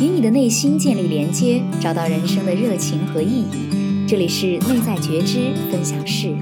与你的内心建立连接，找到人生的热情和意义。这里是内在觉知分享室。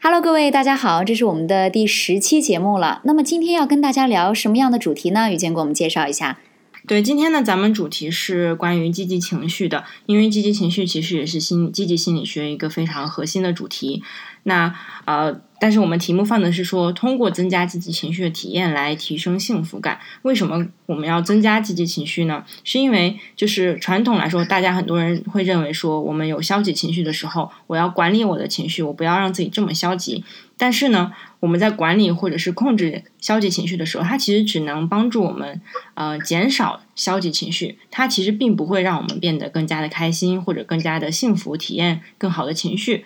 Hello，各位大家好，这是我们的第十期节目了。那么今天要跟大家聊什么样的主题呢？雨坚给我们介绍一下。对，今天呢，咱们主题是关于积极情绪的，因为积极情绪其实也是心积极心理学一个非常核心的主题。那呃。但是我们题目放的是说，通过增加积极情绪的体验来提升幸福感。为什么我们要增加积极情绪呢？是因为就是传统来说，大家很多人会认为说，我们有消极情绪的时候，我要管理我的情绪，我不要让自己这么消极。但是呢，我们在管理或者是控制消极情绪的时候，它其实只能帮助我们呃减少消极情绪，它其实并不会让我们变得更加的开心或者更加的幸福，体验更好的情绪。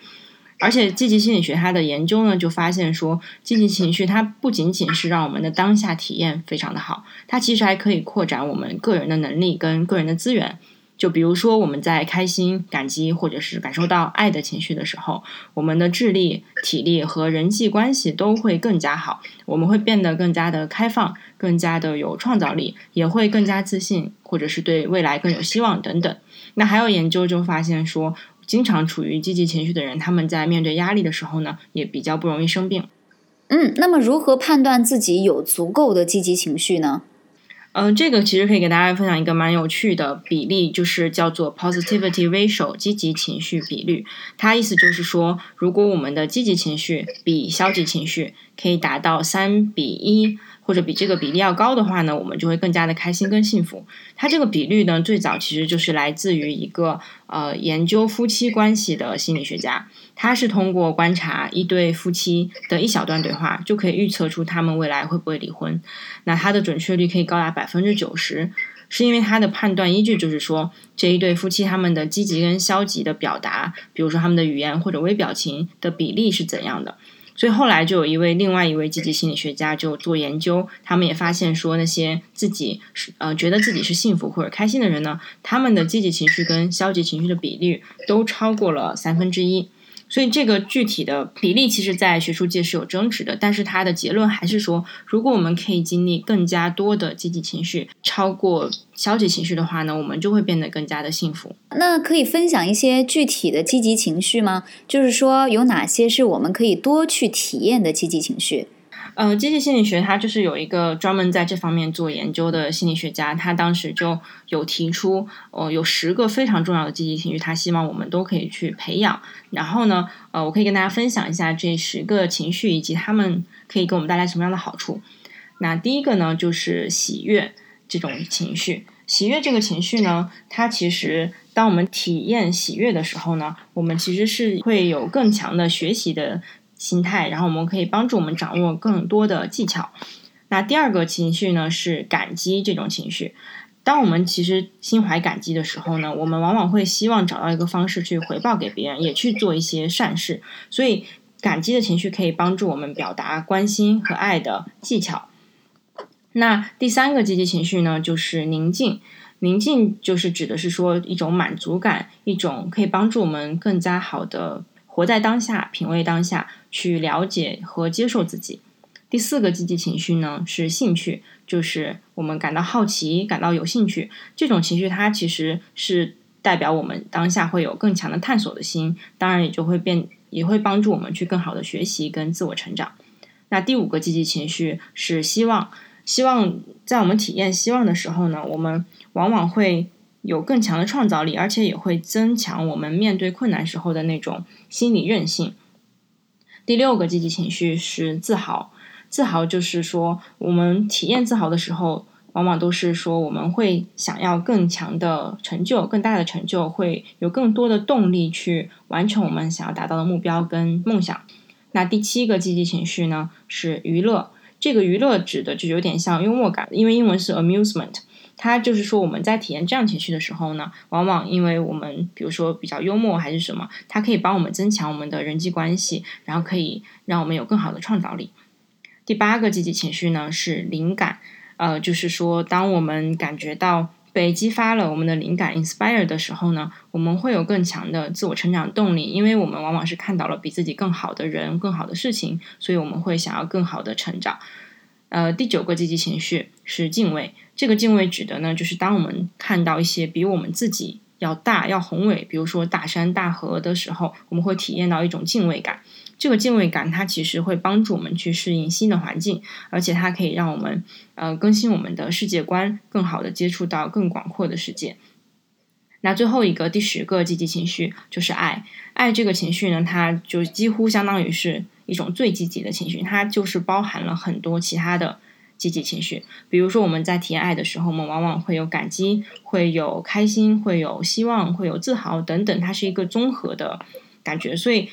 而且积极心理学它的研究呢，就发现说，积极情绪它不仅仅是让我们的当下体验非常的好，它其实还可以扩展我们个人的能力跟个人的资源。就比如说我们在开心、感激或者是感受到爱的情绪的时候，我们的智力、体力和人际关系都会更加好，我们会变得更加的开放，更加的有创造力，也会更加自信，或者是对未来更有希望等等。那还有研究就发现说。经常处于积极情绪的人，他们在面对压力的时候呢，也比较不容易生病。嗯，那么如何判断自己有足够的积极情绪呢？嗯，这个其实可以给大家分享一个蛮有趣的比例，就是叫做 positivity ratio，积极情绪比率。它意思就是说，如果我们的积极情绪比消极情绪可以达到三比一。或者比这个比例要高的话呢，我们就会更加的开心跟幸福。它这个比率呢，最早其实就是来自于一个呃研究夫妻关系的心理学家，他是通过观察一对夫妻的一小段对话，就可以预测出他们未来会不会离婚。那他的准确率可以高达百分之九十，是因为他的判断依据就是说这一对夫妻他们的积极跟消极的表达，比如说他们的语言或者微表情的比例是怎样的。所以后来就有一位另外一位积极心理学家就做研究，他们也发现说那些自己是呃觉得自己是幸福或者开心的人呢，他们的积极情绪跟消极情绪的比率都超过了三分之一。所以这个具体的比例，其实，在学术界是有争执的。但是它的结论还是说，如果我们可以经历更加多的积极情绪，超过消极情绪的话呢，我们就会变得更加的幸福。那可以分享一些具体的积极情绪吗？就是说，有哪些是我们可以多去体验的积极情绪？呃，积极心理学它就是有一个专门在这方面做研究的心理学家，他当时就有提出，呃，有十个非常重要的积极情绪，他希望我们都可以去培养。然后呢，呃，我可以跟大家分享一下这十个情绪以及他们可以给我们带来什么样的好处。那第一个呢，就是喜悦这种情绪。喜悦这个情绪呢，它其实当我们体验喜悦的时候呢，我们其实是会有更强的学习的。心态，然后我们可以帮助我们掌握更多的技巧。那第二个情绪呢是感激这种情绪。当我们其实心怀感激的时候呢，我们往往会希望找到一个方式去回报给别人，也去做一些善事。所以感激的情绪可以帮助我们表达关心和爱的技巧。那第三个积极情绪呢，就是宁静。宁静就是指的是说一种满足感，一种可以帮助我们更加好的。活在当下，品味当下，去了解和接受自己。第四个积极情绪呢是兴趣，就是我们感到好奇，感到有兴趣。这种情绪它其实是代表我们当下会有更强的探索的心，当然也就会变，也会帮助我们去更好的学习跟自我成长。那第五个积极情绪是希望，希望在我们体验希望的时候呢，我们往往会。有更强的创造力，而且也会增强我们面对困难时候的那种心理韧性。第六个积极情绪是自豪，自豪就是说，我们体验自豪的时候，往往都是说我们会想要更强的成就、更大的成就，会有更多的动力去完成我们想要达到的目标跟梦想。那第七个积极情绪呢是娱乐，这个娱乐指的就有点像幽默感，因为英文是 amusement。它就是说，我们在体验这样情绪的时候呢，往往因为我们比如说比较幽默还是什么，它可以帮我们增强我们的人际关系，然后可以让我们有更好的创造力。第八个积极情绪呢是灵感，呃，就是说，当我们感觉到被激发了我们的灵感 inspire 的时候呢，我们会有更强的自我成长动力，因为我们往往是看到了比自己更好的人、更好的事情，所以我们会想要更好的成长。呃，第九个积极情绪是敬畏。这个敬畏指的呢，就是当我们看到一些比我们自己要大、要宏伟，比如说大山大河的时候，我们会体验到一种敬畏感。这个敬畏感，它其实会帮助我们去适应新的环境，而且它可以让我们呃更新我们的世界观，更好的接触到更广阔的世界。那最后一个第十个积极情绪就是爱。爱这个情绪呢，它就几乎相当于是。一种最积极的情绪，它就是包含了很多其他的积极情绪。比如说，我们在体验爱的时候，我们往往会有感激，会有开心，会有希望，会有自豪等等。它是一个综合的感觉，所以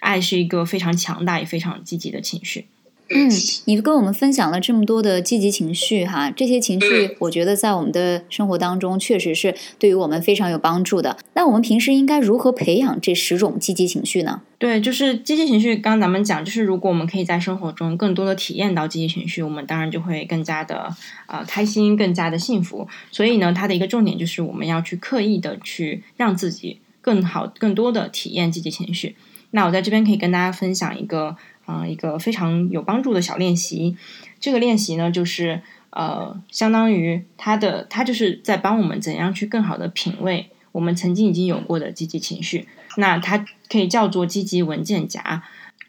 爱是一个非常强大也非常积极的情绪。嗯，你跟我们分享了这么多的积极情绪哈，这些情绪我觉得在我们的生活当中确实是对于我们非常有帮助的。那我们平时应该如何培养这十种积极情绪呢？对，就是积极情绪。刚刚咱们讲，就是如果我们可以在生活中更多的体验到积极情绪，我们当然就会更加的呃开心，更加的幸福。所以呢，它的一个重点就是我们要去刻意的去让自己更好、更多的体验积极情绪。那我在这边可以跟大家分享一个。啊，一个非常有帮助的小练习。这个练习呢，就是呃，相当于它的，它就是在帮我们怎样去更好的品味我们曾经已经有过的积极情绪。那它可以叫做积极文件夹。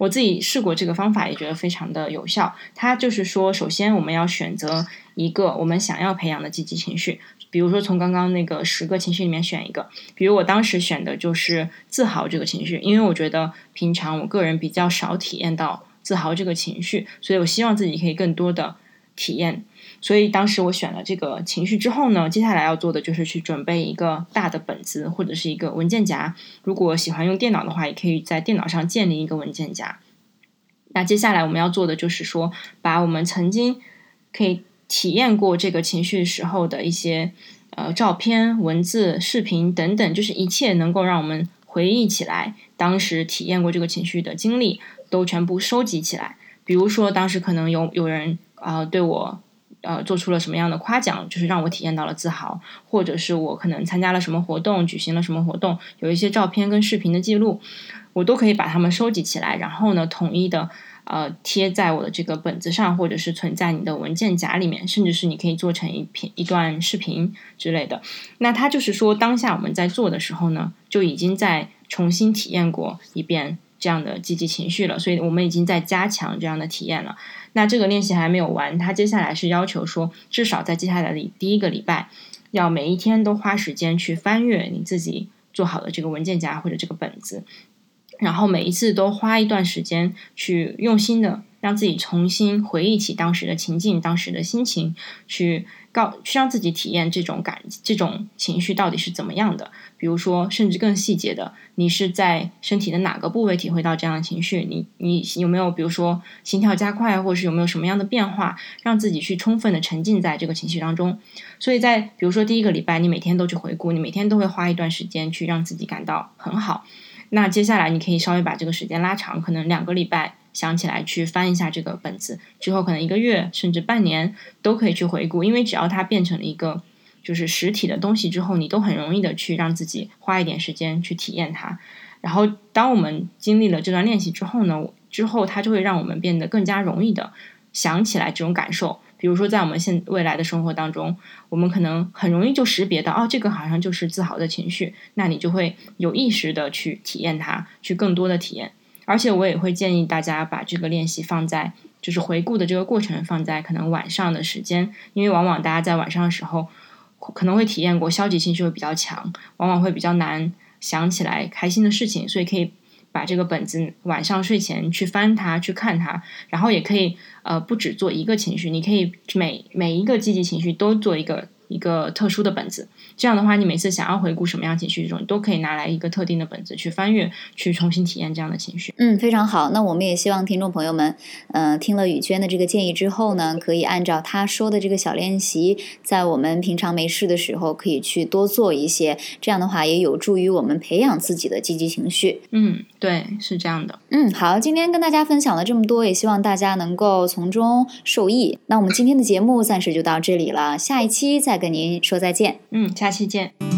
我自己试过这个方法，也觉得非常的有效。它就是说，首先我们要选择一个我们想要培养的积极情绪。比如说，从刚刚那个十个情绪里面选一个，比如我当时选的就是自豪这个情绪，因为我觉得平常我个人比较少体验到自豪这个情绪，所以我希望自己可以更多的体验。所以当时我选了这个情绪之后呢，接下来要做的就是去准备一个大的本子或者是一个文件夹。如果喜欢用电脑的话，也可以在电脑上建立一个文件夹。那接下来我们要做的就是说，把我们曾经可以。体验过这个情绪时候的一些呃照片、文字、视频等等，就是一切能够让我们回忆起来当时体验过这个情绪的经历，都全部收集起来。比如说，当时可能有有人啊对我呃做出了什么样的夸奖，就是让我体验到了自豪，或者是我可能参加了什么活动、举行了什么活动，有一些照片跟视频的记录，我都可以把它们收集起来，然后呢，统一的。呃，贴在我的这个本子上，或者是存在你的文件夹里面，甚至是你可以做成一篇一段视频之类的。那它就是说，当下我们在做的时候呢，就已经在重新体验过一遍这样的积极情绪了，所以我们已经在加强这样的体验了。那这个练习还没有完，他接下来是要求说，至少在接下来的第一个礼拜，要每一天都花时间去翻阅你自己做好的这个文件夹或者这个本子。然后每一次都花一段时间去用心的让自己重新回忆起当时的情境、当时的心情，去告去让自己体验这种感、这种情绪到底是怎么样的。比如说，甚至更细节的，你是在身体的哪个部位体会到这样的情绪？你你有没有比如说心跳加快，或者是有没有什么样的变化，让自己去充分的沉浸在这个情绪当中？所以在比如说第一个礼拜，你每天都去回顾，你每天都会花一段时间去让自己感到很好。那接下来你可以稍微把这个时间拉长，可能两个礼拜想起来去翻一下这个本子，之后可能一个月甚至半年都可以去回顾，因为只要它变成了一个就是实体的东西之后，你都很容易的去让自己花一点时间去体验它。然后当我们经历了这段练习之后呢，之后它就会让我们变得更加容易的想起来这种感受。比如说，在我们现未来的生活当中，我们可能很容易就识别到，哦，这个好像就是自豪的情绪，那你就会有意识的去体验它，去更多的体验。而且我也会建议大家把这个练习放在，就是回顾的这个过程放在可能晚上的时间，因为往往大家在晚上的时候可能会体验过消极情绪会比较强，往往会比较难想起来开心的事情，所以可以。把这个本子晚上睡前去翻它，去看它，然后也可以呃不只做一个情绪，你可以每每一个积极情绪都做一个。一个特殊的本子，这样的话，你每次想要回顾什么样情绪，这种都可以拿来一个特定的本子去翻阅，去重新体验这样的情绪。嗯，非常好。那我们也希望听众朋友们，呃，听了雨娟的这个建议之后呢，可以按照她说的这个小练习，在我们平常没事的时候，可以去多做一些。这样的话，也有助于我们培养自己的积极情绪。嗯，对，是这样的。嗯，好，今天跟大家分享了这么多，也希望大家能够从中受益。那我们今天的节目暂时就到这里了，下一期再。跟您说再见，嗯，下期见。